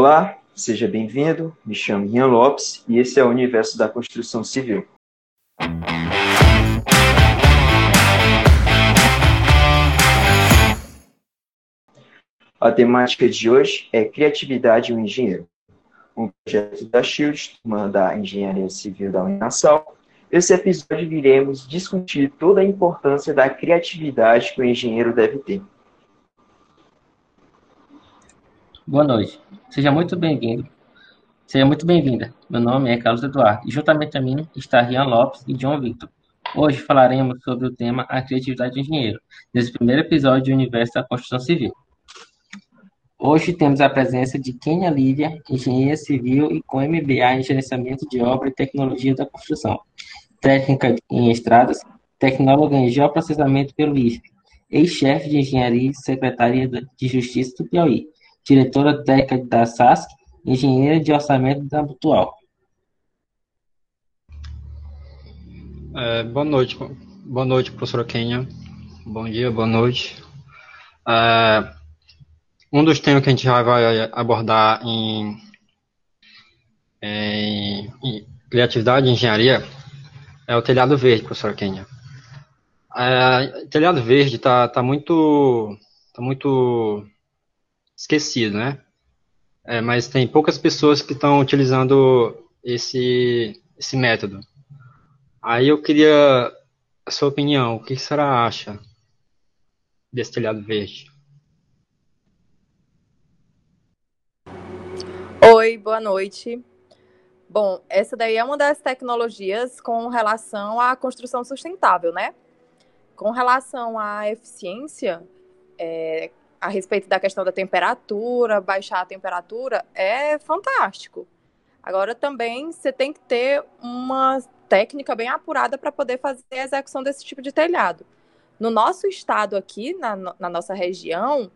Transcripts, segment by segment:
Olá, seja bem-vindo. Me chamo Ian Lopes e esse é o Universo da Construção Civil. A temática de hoje é Criatividade e o Engenheiro, um projeto da SHIELD, turma da Engenharia Civil da Uninasal. Nesse episódio, viremos discutir toda a importância da criatividade que o engenheiro deve ter. Boa noite. Seja muito bem-vindo. Seja muito bem-vinda. Meu nome é Carlos Eduardo e juntamente a mim está Rian Lopes e John Victor. Hoje falaremos sobre o tema A Criatividade do Engenheiro, nesse primeiro episódio do Universo da Construção Civil. Hoje temos a presença de Kenia Lívia, engenheira civil e com MBA em Gerenciamento de Obra e Tecnologia da Construção, técnica em estradas, tecnóloga em geoprocessamento pelo IFP, ex-chefe de engenharia e secretaria de Justiça do Piauí, diretora técnica da SASC, engenheira de orçamento da Mutual. É, boa noite, boa noite, professora Kenya. Bom dia, boa noite. É, um dos temas que a gente vai abordar em, em, em criatividade e engenharia é o telhado verde, professora Kenya. É, telhado verde está tá muito, tá muito esquecido, né? É, mas tem poucas pessoas que estão utilizando esse, esse método. Aí eu queria a sua opinião, o que a senhora acha desse telhado verde? Oi, boa noite. Bom, essa daí é uma das tecnologias com relação à construção sustentável, né? Com relação à eficiência, é, a respeito da questão da temperatura, baixar a temperatura, é fantástico. Agora também você tem que ter uma técnica bem apurada para poder fazer a execução desse tipo de telhado. No nosso estado aqui, na, na nossa região,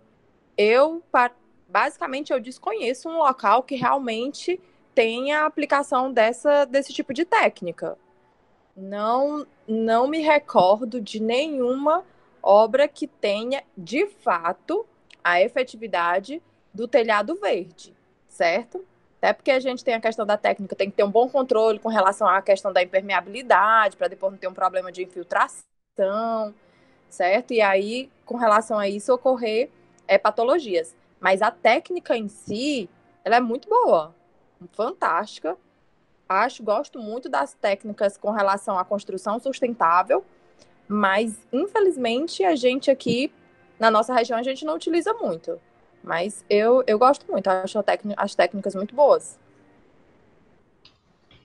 eu basicamente eu desconheço um local que realmente tenha aplicação dessa, desse tipo de técnica. Não, não me recordo de nenhuma obra que tenha de fato a efetividade do telhado verde, certo? Até porque a gente tem a questão da técnica, tem que ter um bom controle com relação à questão da impermeabilidade, para depois não ter um problema de infiltração, certo? E aí, com relação a isso, ocorrer é, patologias. Mas a técnica em si, ela é muito boa, fantástica. Acho, gosto muito das técnicas com relação à construção sustentável, mas infelizmente a gente aqui na nossa região a gente não utiliza muito. Mas eu, eu gosto muito, acho as técnicas muito boas.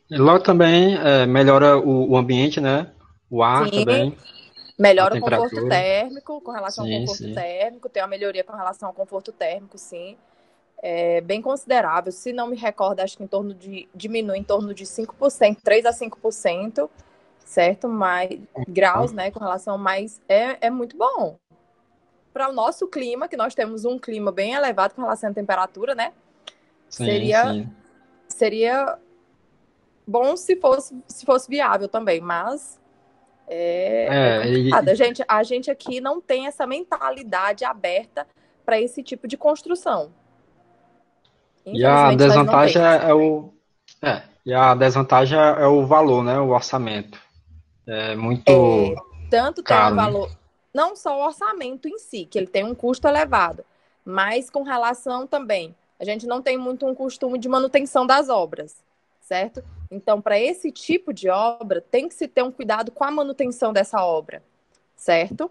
E logo também é, melhora o, o, ambiente, né? O ar sim, também. Melhora o conforto térmico, com relação sim, ao conforto sim. térmico, tem uma melhoria com relação ao conforto térmico, sim. É bem considerável. Se não me recordo, acho que em torno de. diminui em torno de 5%, 3 a 5%, certo? Mais graus, né? Com relação mais. É, é muito bom para o nosso clima, que nós temos um clima bem elevado com relação à temperatura, né? Sim, seria, sim. seria bom se fosse, se fosse viável também, mas é, é, é a, gente, a gente aqui não tem essa mentalidade aberta para esse tipo de construção. E a desvantagem é, é o é, e a desvantagem é o valor, né? O orçamento. É muito é, tanto caro, tem o valor, não só o orçamento em si, que ele tem um custo elevado, mas com relação também. A gente não tem muito um costume de manutenção das obras, certo? Então, para esse tipo de obra, tem que se ter um cuidado com a manutenção dessa obra, certo?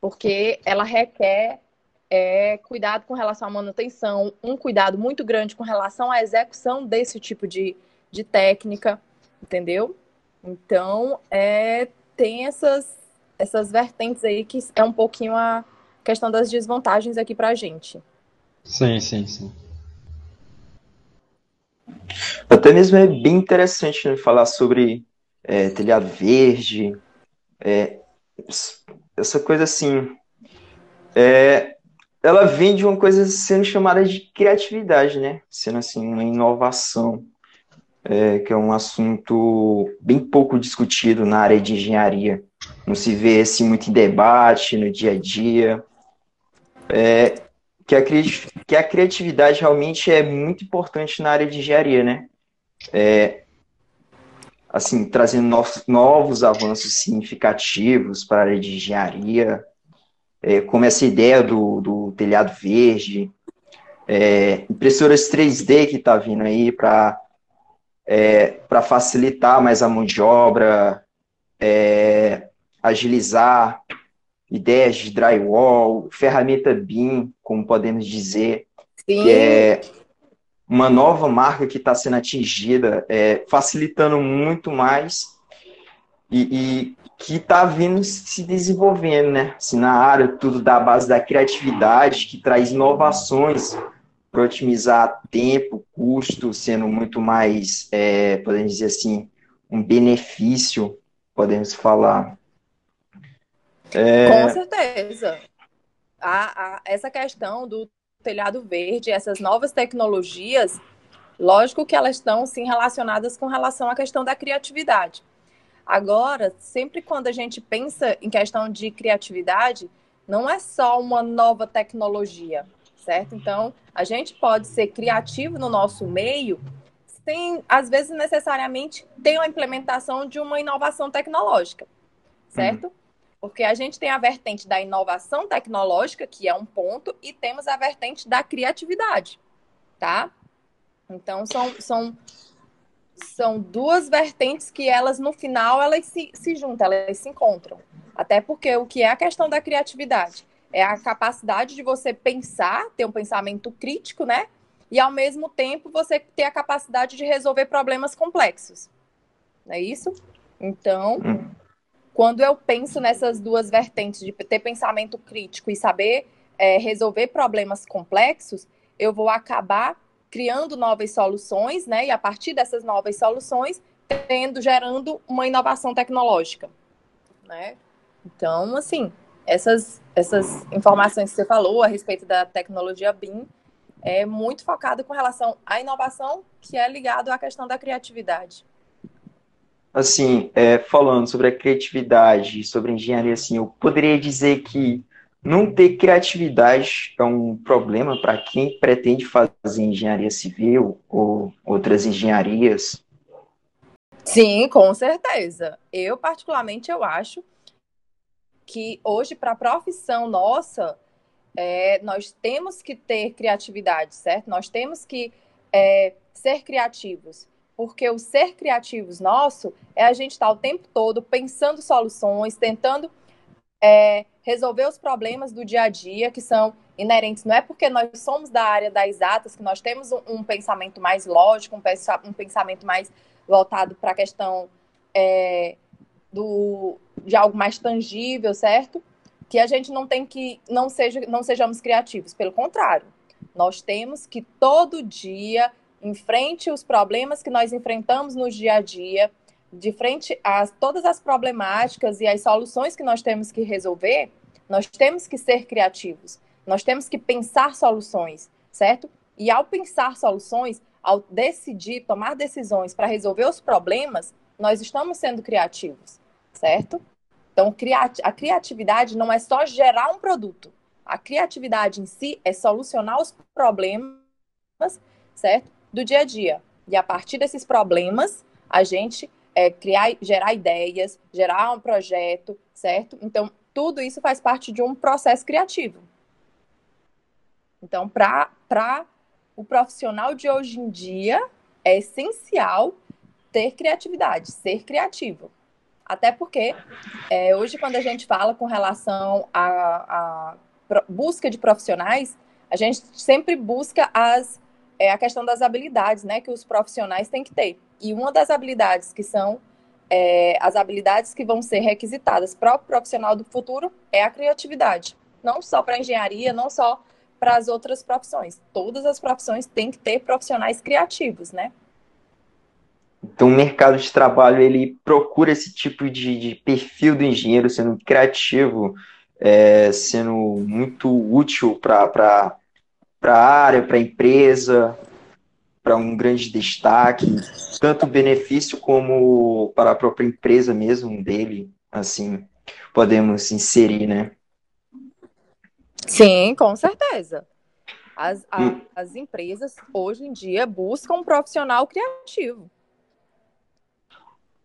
Porque ela requer é, cuidado com relação à manutenção, um cuidado muito grande com relação à execução desse tipo de, de técnica, entendeu? Então, é, tem essas, essas vertentes aí que é um pouquinho a questão das desvantagens aqui para a gente. Sim, sim, sim. Até mesmo é bem interessante né, falar sobre é, telhado verde, é, essa coisa assim. É, ela vem de uma coisa sendo chamada de criatividade, né? Sendo assim, uma inovação, é, que é um assunto bem pouco discutido na área de engenharia não se vê assim muito em debate no dia a dia. É, que a, que a criatividade realmente é muito importante na área de engenharia, né? É, assim, trazendo novos, novos avanços significativos para a área de engenharia, é, como essa ideia do, do telhado verde, é, impressoras 3D que está vindo aí para é, facilitar mais a mão de obra, é, agilizar ideias de drywall, ferramenta BIM, como podemos dizer, Sim. que é uma nova marca que está sendo atingida, é, facilitando muito mais e, e que está vindo se desenvolvendo, né? Assim, na área, tudo da base da criatividade, que traz inovações para otimizar tempo, custo, sendo muito mais, é, podemos dizer assim, um benefício, podemos falar. É... Com certeza. A, a, essa questão do telhado verde, essas novas tecnologias, lógico que elas estão sim relacionadas com relação à questão da criatividade. Agora, sempre quando a gente pensa em questão de criatividade, não é só uma nova tecnologia, certo? Então, a gente pode ser criativo no nosso meio sem, às vezes, necessariamente ter uma implementação de uma inovação tecnológica, certo? Uhum. Porque a gente tem a vertente da inovação tecnológica, que é um ponto, e temos a vertente da criatividade, tá? Então, são, são, são duas vertentes que elas, no final, elas se, se juntam, elas se encontram. Até porque o que é a questão da criatividade? É a capacidade de você pensar, ter um pensamento crítico, né? E, ao mesmo tempo, você ter a capacidade de resolver problemas complexos. Não é isso? Então, hum quando eu penso nessas duas vertentes de ter pensamento crítico e saber é, resolver problemas complexos, eu vou acabar criando novas soluções, né? E a partir dessas novas soluções, tendo, gerando uma inovação tecnológica, né? Então, assim, essas, essas informações que você falou a respeito da tecnologia BIM é muito focado com relação à inovação, que é ligado à questão da criatividade assim, é, falando sobre a criatividade, sobre a engenharia, assim, eu poderia dizer que não ter criatividade é um problema para quem pretende fazer engenharia civil ou outras engenharias? Sim, com certeza. Eu, particularmente, eu acho que hoje, para a profissão nossa, é, nós temos que ter criatividade, certo? Nós temos que é, ser criativos porque o ser criativos nosso é a gente estar tá o tempo todo pensando soluções, tentando é, resolver os problemas do dia a dia que são inerentes. Não é porque nós somos da área das exatas que nós temos um, um pensamento mais lógico, um, um pensamento mais voltado para a questão é, do, de algo mais tangível, certo? Que a gente não tem que não seja não sejamos criativos. Pelo contrário, nós temos que todo dia enfrente os problemas que nós enfrentamos no dia a dia, de frente a todas as problemáticas e as soluções que nós temos que resolver, nós temos que ser criativos. Nós temos que pensar soluções, certo? E ao pensar soluções, ao decidir, tomar decisões para resolver os problemas, nós estamos sendo criativos, certo? Então, a criatividade não é só gerar um produto. A criatividade em si é solucionar os problemas, certo? do dia a dia. E a partir desses problemas, a gente é, criar, gerar ideias, gerar um projeto, certo? Então, tudo isso faz parte de um processo criativo. Então, para o profissional de hoje em dia, é essencial ter criatividade, ser criativo. Até porque, é, hoje, quando a gente fala com relação à busca de profissionais, a gente sempre busca as é a questão das habilidades, né, que os profissionais têm que ter. E uma das habilidades que são é, as habilidades que vão ser requisitadas para o profissional do futuro é a criatividade. Não só para a engenharia, não só para as outras profissões. Todas as profissões têm que ter profissionais criativos, né? Então, o mercado de trabalho ele procura esse tipo de, de perfil do engenheiro, sendo criativo, é, sendo muito útil para a área, para a empresa, para um grande destaque, tanto benefício como para a própria empresa mesmo dele, assim, podemos inserir, né? Sim, com certeza. As, a, hum. as empresas, hoje em dia, buscam um profissional criativo.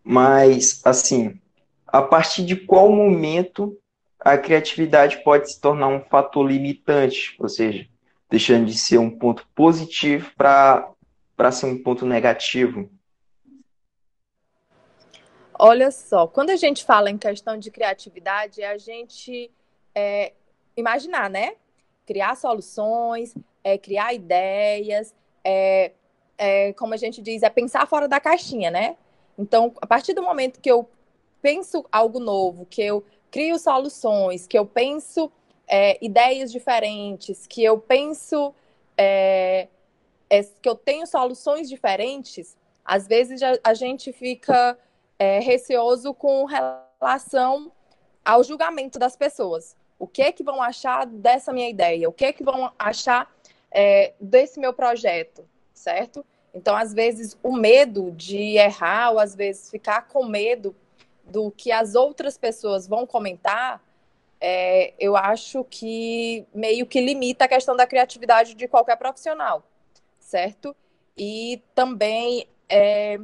Mas, assim, a partir de qual momento a criatividade pode se tornar um fator limitante, ou seja, deixando de ser um ponto positivo para ser um ponto negativo? Olha só, quando a gente fala em questão de criatividade, é a gente é, imaginar, né? Criar soluções, é, criar ideias, é, é, como a gente diz, é pensar fora da caixinha, né? Então, a partir do momento que eu penso algo novo, que eu crio soluções, que eu penso é, ideias diferentes, que eu penso é, é, que eu tenho soluções diferentes, às vezes a, a gente fica é, receoso com relação ao julgamento das pessoas. O que é que vão achar dessa minha ideia? O que é que vão achar é, desse meu projeto, certo? Então, às vezes, o medo de errar, ou às vezes ficar com medo do que as outras pessoas vão comentar, é, eu acho que meio que limita a questão da criatividade de qualquer profissional, certo? E também é,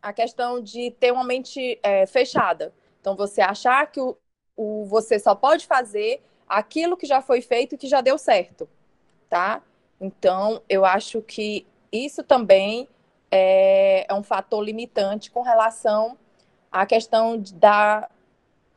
a questão de ter uma mente é, fechada. Então, você achar que o, o, você só pode fazer aquilo que já foi feito e que já deu certo, tá? Então, eu acho que isso também é, é um fator limitante com relação a questão de, da,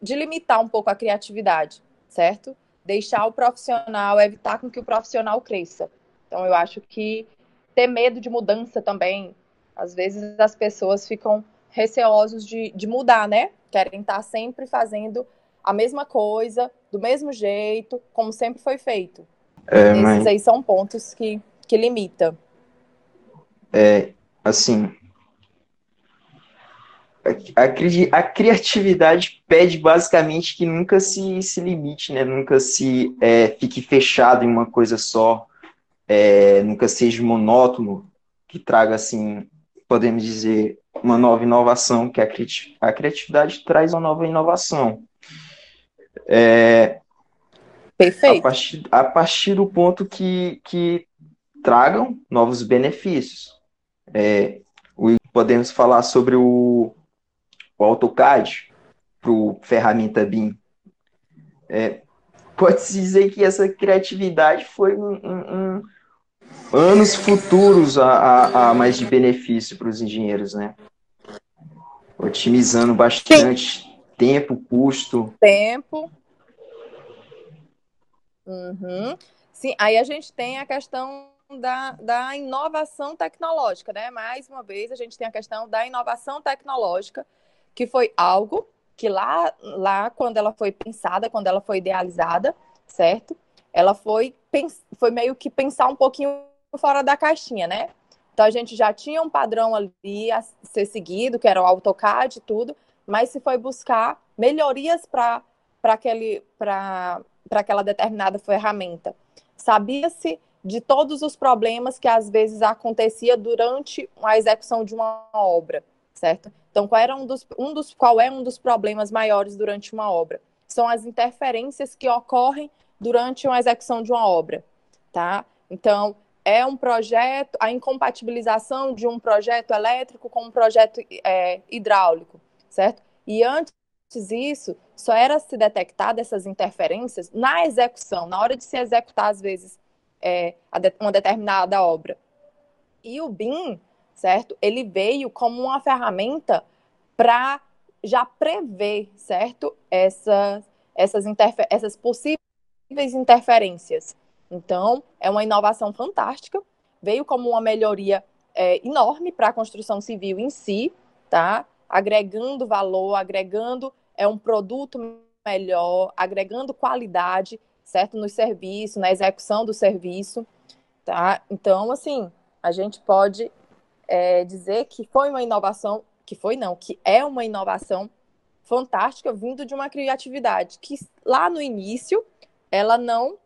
de limitar um pouco a criatividade, certo? Deixar o profissional, evitar com que o profissional cresça. Então, eu acho que ter medo de mudança também, às vezes as pessoas ficam receosos de, de mudar, né? Querem estar sempre fazendo a mesma coisa, do mesmo jeito, como sempre foi feito. É, Esses mas... aí são pontos que, que limita. É, assim, a, a, criatividade pede basicamente que nunca se, se limite, né? Nunca se é, fique fechado em uma coisa só, é, nunca seja monótono, que traga, assim, podemos dizer, uma nova inovação, que a, a criatividade traz uma nova inovação. É, Perfeito. A partir, a partir do ponto que, que tragam novos benefícios. É, podemos falar sobre o, o AutoCAD para o ferramenta BIM. É, Pode-se dizer que essa criatividade foi um, um, um anos futuros a, a, a, mais de benefício para os engenheiros, né? Otimizando bastante Sim. tempo, custo. Tempo. Uhum. Sim, aí a gente tem a questão da, da inovação tecnológica, né? Mais uma vez, a gente tem a questão da inovação tecnológica, que foi algo que lá, lá quando ela foi pensada, quando ela foi idealizada, certo? Ela foi, foi meio que pensar um pouquinho fora da caixinha, né? Então a gente já tinha um padrão ali a ser seguido, que era o AutoCAD e tudo, mas se foi buscar melhorias para aquela determinada ferramenta. Sabia-se de todos os problemas que às vezes acontecia durante a execução de uma obra, certo? Então, qual, era um dos, um dos, qual é um dos problemas maiores durante uma obra? São as interferências que ocorrem durante uma execução de uma obra, tá? Então, é um projeto, a incompatibilização de um projeto elétrico com um projeto é, hidráulico, certo? E antes disso, só era se detectar essas interferências na execução, na hora de se executar, às vezes, é, uma determinada obra. E o BIM, certo? Ele veio como uma ferramenta para já prever, certo? Essa, essas, essas possíveis interferências. Então, é uma inovação fantástica, veio como uma melhoria é, enorme para a construção civil em si, tá? Agregando valor, agregando é um produto melhor, agregando qualidade, certo? No serviço, na execução do serviço, tá? Então, assim, a gente pode é, dizer que foi uma inovação, que foi não, que é uma inovação fantástica vindo de uma criatividade que lá no início ela não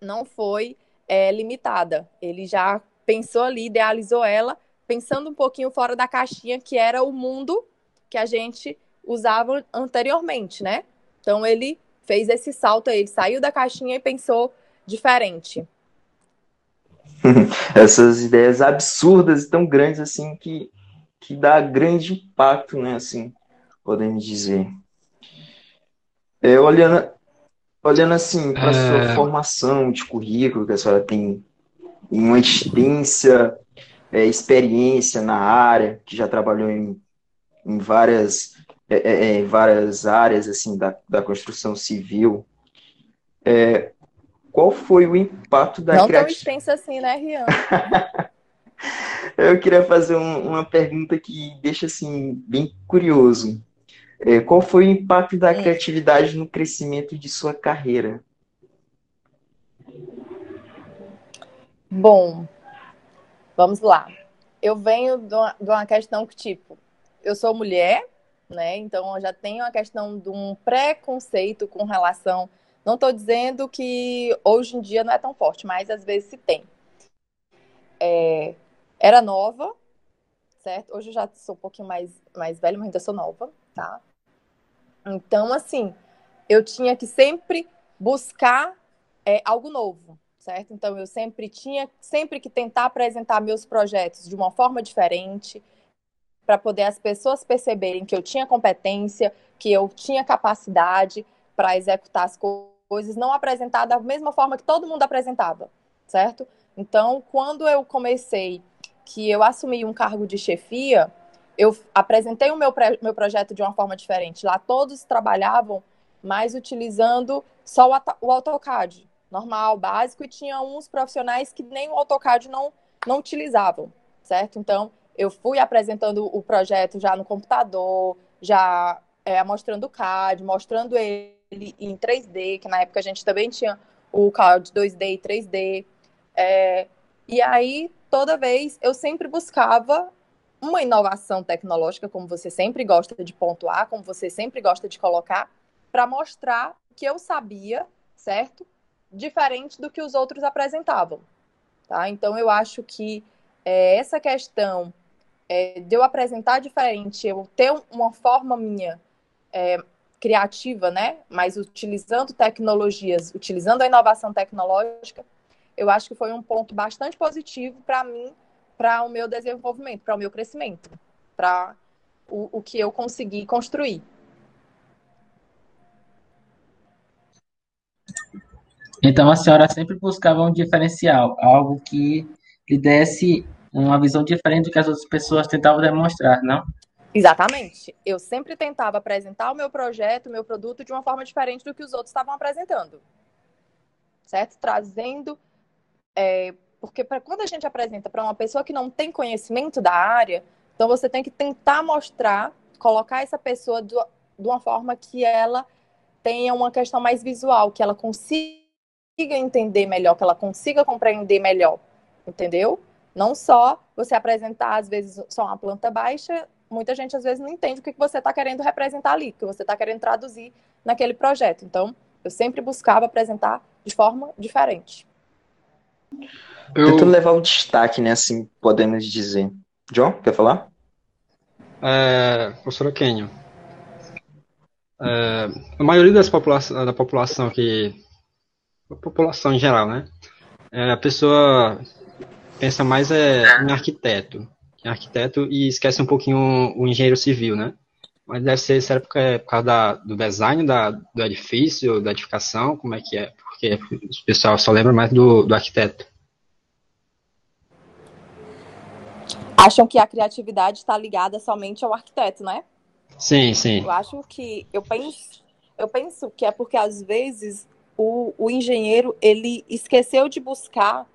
não foi é, limitada. Ele já pensou ali, idealizou ela, pensando um pouquinho fora da caixinha que era o mundo que a gente usava anteriormente, né? Então ele fez esse salto aí, ele saiu da caixinha e pensou diferente. Essas ideias absurdas e tão grandes assim que, que dá grande impacto, né? Assim, podemos dizer. É, olhando, olhando assim para a é... sua formação de currículo, que a senhora tem uma extensa é, experiência na área, que já trabalhou em, em várias, é, é, é várias áreas assim da, da construção civil. É, qual foi o impacto da Não tão extensa assim, né, Rian? Eu queria fazer um, uma pergunta que deixa assim bem curioso. É, qual foi o impacto da hum. criatividade no crescimento de sua carreira? Bom, vamos lá. Eu venho de uma, de uma questão que, tipo, eu sou mulher, né? Então já tenho a questão de um preconceito com relação não estou dizendo que hoje em dia não é tão forte, mas às vezes se tem. É, era nova, certo? Hoje eu já sou um pouquinho mais, mais velha, mas ainda sou nova, tá? Então, assim, eu tinha que sempre buscar é, algo novo, certo? Então, eu sempre tinha sempre que tentar apresentar meus projetos de uma forma diferente, para poder as pessoas perceberem que eu tinha competência, que eu tinha capacidade para executar as coisas, não apresentar da mesma forma que todo mundo apresentava, certo? Então, quando eu comecei, que eu assumi um cargo de chefia, eu apresentei o meu, meu projeto de uma forma diferente. Lá todos trabalhavam mais utilizando só o, o AutoCAD, normal, básico, e tinha uns profissionais que nem o AutoCAD não, não utilizavam, certo? Então, eu fui apresentando o projeto já no computador, já é, mostrando o CAD, mostrando ele em 3D, que na época a gente também tinha o CAD 2D e 3D. É, e aí, toda vez, eu sempre buscava uma inovação tecnológica, como você sempre gosta de pontuar, como você sempre gosta de colocar, para mostrar que eu sabia, certo? Diferente do que os outros apresentavam. Tá? Então, eu acho que é, essa questão é, de eu apresentar diferente, eu ter uma forma minha é, criativa, né? Mas utilizando tecnologias, utilizando a inovação tecnológica, eu acho que foi um ponto bastante positivo para mim, para o meu desenvolvimento, para o meu crescimento, para o, o que eu consegui construir. Então a senhora sempre buscava um diferencial, algo que lhe desse uma visão diferente do que as outras pessoas tentavam demonstrar, não? Exatamente. Eu sempre tentava apresentar o meu projeto, o meu produto de uma forma diferente do que os outros estavam apresentando. Certo? Trazendo. É, porque pra, quando a gente apresenta para uma pessoa que não tem conhecimento da área, então você tem que tentar mostrar, colocar essa pessoa do, de uma forma que ela tenha uma questão mais visual, que ela consiga entender melhor, que ela consiga compreender melhor. Entendeu? Não só você apresentar, às vezes, só uma planta baixa muita gente às vezes não entende o que você está querendo representar ali, o que você está querendo traduzir naquele projeto. Então, eu sempre buscava apresentar de forma diferente. Eu... Tentando levar o destaque, né, assim, podemos dizer. John, quer falar? É, professora Kenyon, é, a maioria das população, da população que a população em geral, né? É, a pessoa pensa mais é, em arquiteto é arquiteto, e esquece um pouquinho o, engenheiro civil, né? Mas deve ser, será por causa da, do design da, do edifício, da edificação, como é que é? Porque o pessoal só lembra mais do, do arquiteto. Acham que a criatividade está ligada somente ao arquiteto, né? Sim, sim. Eu acho que eu penso, eu penso que é porque às vezes o, o engenheiro ele esqueceu de buscar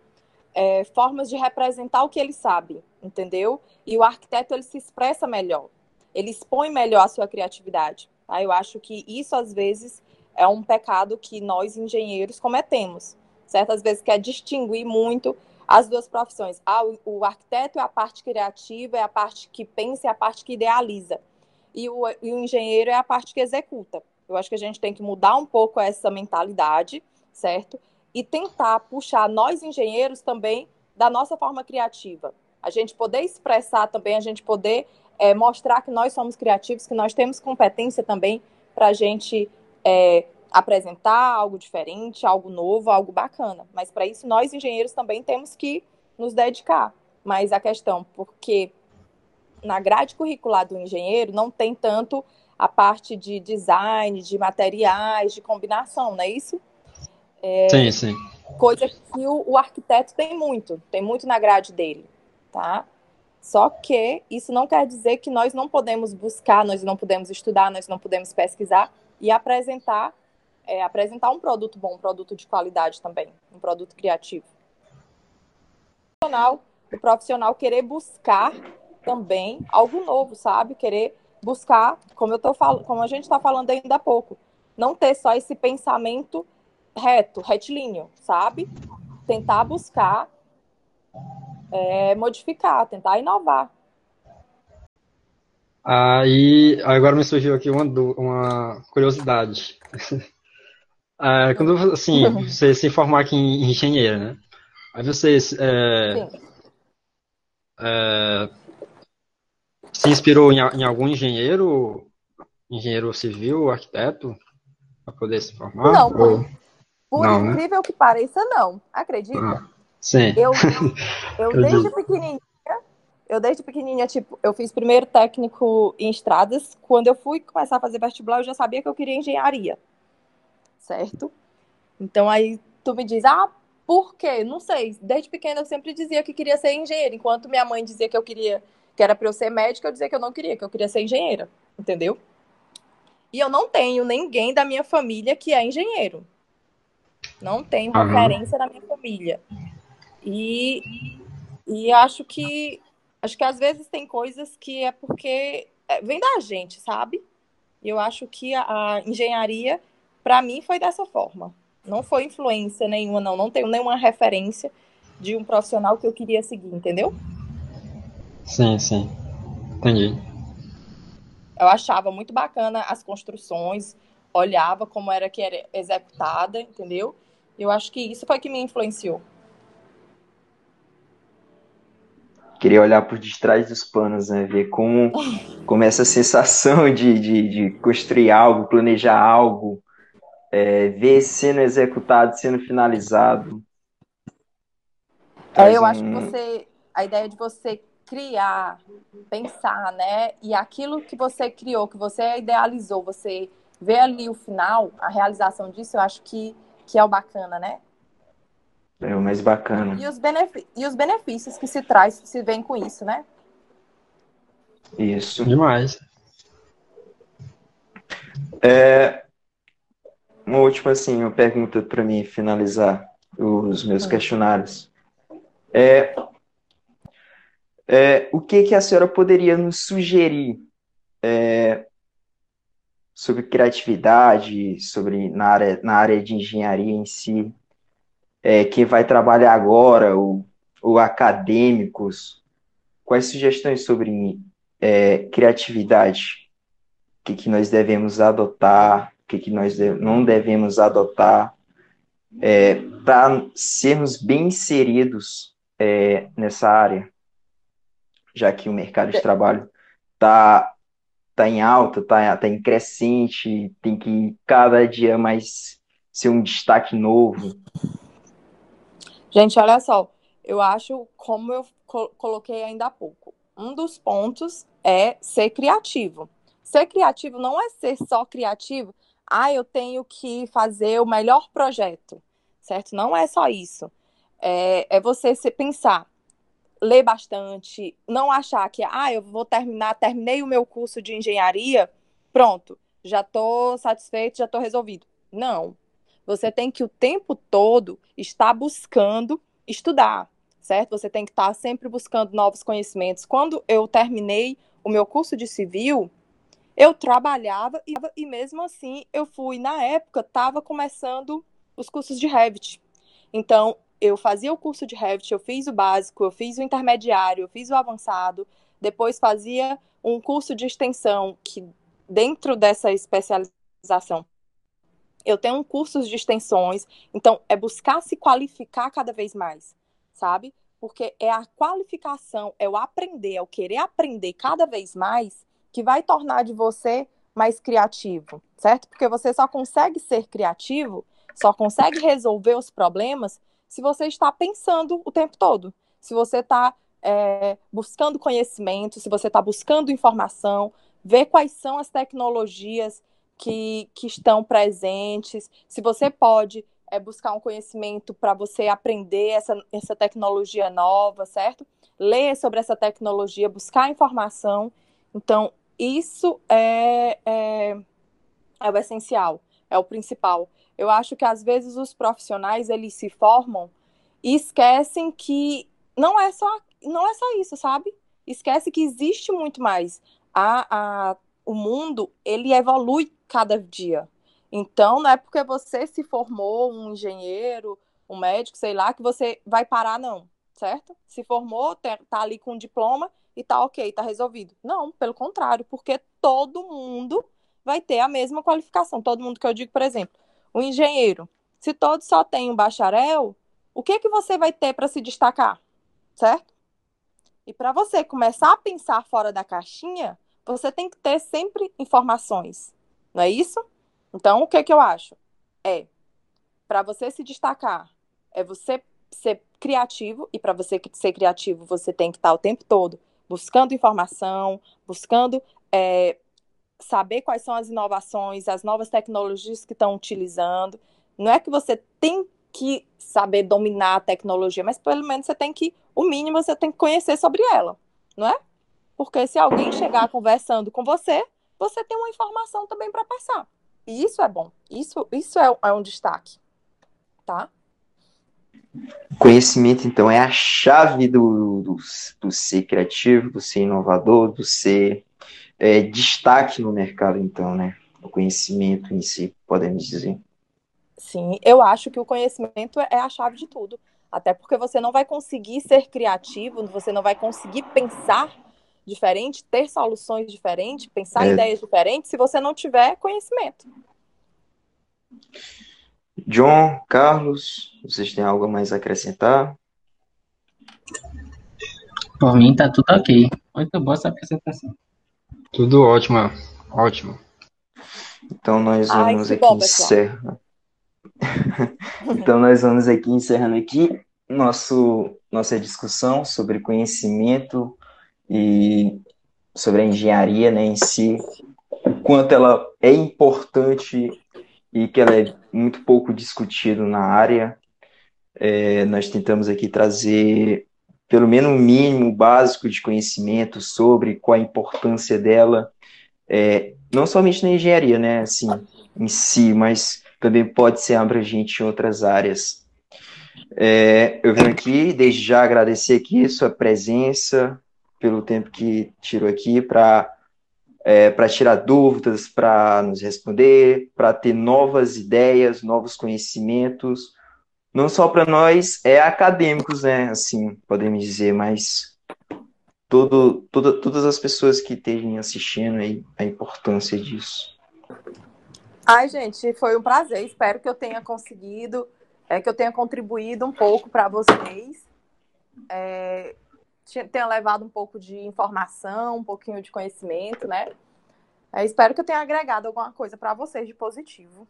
é, formas de representar o que ele sabe entendeu? E o arquiteto ele se expressa melhor, ele expõe melhor a sua criatividade. Tá? Eu acho que isso às vezes é um pecado que nós engenheiros cometemos. Certas vezes quer distinguir muito as duas profissões. Ah, o, o arquiteto é a parte criativa, é a parte que pensa, é a parte que idealiza. E o, e o engenheiro é a parte que executa. Eu acho que a gente tem que mudar um pouco essa mentalidade, certo? E tentar puxar nós engenheiros também da nossa forma criativa a gente poder expressar também, a gente poder é, mostrar que nós somos criativos, que nós temos competência também para a gente é, apresentar algo diferente, algo novo, algo bacana. Mas para isso, nós engenheiros também temos que nos dedicar. Mas a questão, porque na grade curricular do engenheiro não tem tanto a parte de design, de materiais, de combinação, não é isso? É, sim, sim. Coisa que o, o arquiteto tem muito, tem muito na grade dele, tá? Só que isso não quer dizer que nós não podemos buscar, nós não podemos estudar, nós não podemos pesquisar e apresentar, é, apresentar um produto bom, um produto de qualidade também, um produto criativo. O profissional, o profissional querer buscar também algo novo, sabe? Querer buscar, como eu tô falando, como a gente está falando ainda há pouco, não ter só esse pensamento reto, retilíneo, sabe? Tentar buscar é, modificar, tentar inovar. Aí, agora me surgiu aqui uma, uma curiosidade. é, quando assim, você se formar aqui em engenheiro, né? Aí você é, é, se inspirou em, em, algum engenheiro, engenheiro civil, arquiteto, para poder se formar? Não, por, por não, né? incrível né? que pareça, não. Acredita? Ah, sim. Eu, eu desde pequenininha, eu desde pequenininha, tipo, eu fiz primeiro técnico em estradas. Quando eu fui começar a fazer vestibular, eu já sabia que eu queria engenharia. Certo? Então aí tu me diz, ah, por quê? Não sei. Desde pequena eu sempre dizia que queria ser engenheira, enquanto minha mãe dizia que eu queria que era para eu ser médica, eu dizia que eu não queria, que eu queria ser engenheira, entendeu? E eu não tenho ninguém da minha família que é engenheiro. Não tenho uhum. referência na minha família. E, e acho que acho que às vezes tem coisas que é porque é, vem da gente, sabe? Eu acho que a, a engenharia, para mim, foi dessa forma. Não foi influência nenhuma, não. Não tenho nenhuma referência de um profissional que eu queria seguir, entendeu? Sim, sim. Entendi. Eu achava muito bacana as construções, olhava como era que era executada, entendeu? Eu acho que isso foi que me influenciou. Queria olhar por detrás dos panos, né? Ver como, como essa sensação de, de, de construir algo, planejar algo, é, ver sendo executado, sendo finalizado. É, eu um... acho que você. A ideia de você criar, pensar, né? E aquilo que você criou, que você idealizou, você vê ali o final, a realização disso, eu acho que, que é o bacana, né? É o mais bacana. E os, e os benefícios que se traz, se vem com isso, né? Isso. Demais. É, uma última, assim, uma pergunta para mim finalizar os meus hum. questionários. É, é, o que, que a senhora poderia nos sugerir é, sobre criatividade, sobre na área, na área de engenharia em si? É, quem vai trabalhar agora, ou, ou acadêmicos, quais sugestões sobre é, criatividade? O que, que nós devemos adotar? O que, que nós não devemos adotar? É, para sermos bem inseridos é, nessa área? já que o mercado de trabalho está tá em alta, está tá em crescente, tem que cada dia mais ser um destaque novo. Gente, olha só, eu acho, como eu coloquei ainda há pouco, um dos pontos é ser criativo. Ser criativo não é ser só criativo, ah, eu tenho que fazer o melhor projeto, certo? Não é só isso. É, é você se pensar, ler bastante, não achar que, ah, eu vou terminar, terminei o meu curso de engenharia, pronto, já estou satisfeito, já estou resolvido. Não. Você tem que o tempo todo estar buscando estudar, certo? Você tem que estar sempre buscando novos conhecimentos. Quando eu terminei o meu curso de civil, eu trabalhava e, e mesmo assim eu fui, na época, estava começando os cursos de Revit. Então, eu fazia o curso de Revit, eu fiz o básico, eu fiz o intermediário, eu fiz o avançado, depois fazia um curso de extensão que dentro dessa especialização eu tenho um cursos de extensões, então é buscar se qualificar cada vez mais, sabe? Porque é a qualificação, é o aprender, é o querer aprender cada vez mais que vai tornar de você mais criativo, certo? Porque você só consegue ser criativo, só consegue resolver os problemas se você está pensando o tempo todo. se você está é, buscando conhecimento, se você está buscando informação, ver quais são as tecnologias que, que estão presentes, se você pode é, buscar um conhecimento para você aprender essa, essa tecnologia nova, certo? Ler sobre essa tecnologia, buscar informação. Então, isso é, é, é o essencial, é o principal. Eu acho que às vezes os profissionais eles se formam e esquecem que não é só não é só isso, sabe? Esquece que existe muito mais. A, a, o mundo ele evolui cada dia. Então não é porque você se formou um engenheiro, um médico, sei lá, que você vai parar não, certo? Se formou, tá ali com um diploma e tá ok, tá resolvido. Não, pelo contrário, porque todo mundo vai ter a mesma qualificação. Todo mundo que eu digo, por exemplo, o engenheiro. Se todos só têm um bacharel, o que que você vai ter para se destacar? Certo? E para você começar a pensar fora da caixinha, você tem que ter sempre informações. Não é isso? Então, o que que eu acho? É para você se destacar, é você ser criativo e para você ser criativo, você tem que estar o tempo todo buscando informação, buscando é, saber quais são as inovações, as novas tecnologias que estão utilizando. Não é que você tem que saber dominar a tecnologia, mas pelo menos você tem que, o mínimo você tem que conhecer sobre ela, não é? Porque se alguém chegar conversando com você, você tem uma informação também para passar. E isso é bom. Isso, isso é, é um destaque, tá? Conhecimento, então, é a chave do, do, do ser criativo, do ser inovador, do ser é, destaque no mercado, então, né? O conhecimento em si, podemos dizer. Sim, eu acho que o conhecimento é a chave de tudo. Até porque você não vai conseguir ser criativo, você não vai conseguir pensar diferente, ter soluções diferentes, pensar é. ideias diferentes, se você não tiver conhecimento. John, Carlos, vocês têm algo mais a acrescentar? Por mim tá tudo ok. Muito boa essa apresentação. Tudo ótimo, ótimo. Então nós vamos Ai, aqui encerrar. então nós vamos aqui encerrando aqui nosso nossa discussão sobre conhecimento e sobre a engenharia, né, em si, o quanto ela é importante e que ela é muito pouco discutida na área. É, nós tentamos aqui trazer pelo menos um mínimo básico de conhecimento sobre qual a importância dela, é, não somente na engenharia, né, assim, em si, mas também pode ser abrangente em outras áreas. É, eu venho aqui, desde já agradecer aqui sua presença, pelo tempo que tirou aqui para é, para tirar dúvidas, para nos responder, para ter novas ideias, novos conhecimentos, não só para nós é acadêmicos, né? Assim, podemos dizer, mas todo, todo, todas as pessoas que estejam assistindo aí, a importância disso. Ai, gente, foi um prazer. Espero que eu tenha conseguido, é, que eu tenha contribuído um pouco para vocês. É, tenha levado um pouco de informação, um pouquinho de conhecimento, né? É, espero que eu tenha agregado alguma coisa para vocês de positivo.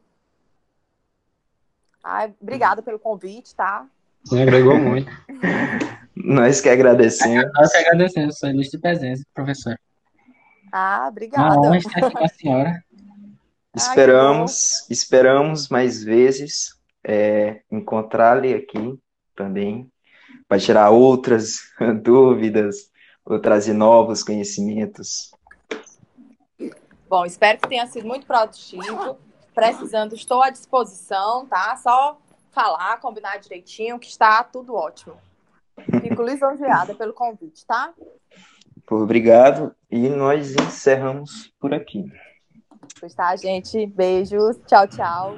Ai, obrigada pelo convite, tá? Sim, agregou muito. Nós que agradecemos. Nós que agradecemos sua ilustre presença, professor. Ah, obrigada. Uma honra estar aqui com a senhora. Esperamos, Ai, esperamos mais vezes é, encontrá-lo aqui também para tirar outras dúvidas ou trazer novos conhecimentos. Bom, espero que tenha sido muito produtivo. Precisando, estou à disposição, tá? Só falar, combinar direitinho, que está tudo ótimo. Fico lisonjeada pelo convite, tá? Obrigado. E nós encerramos por aqui. Pois tá, gente. Beijos. Tchau, tchau.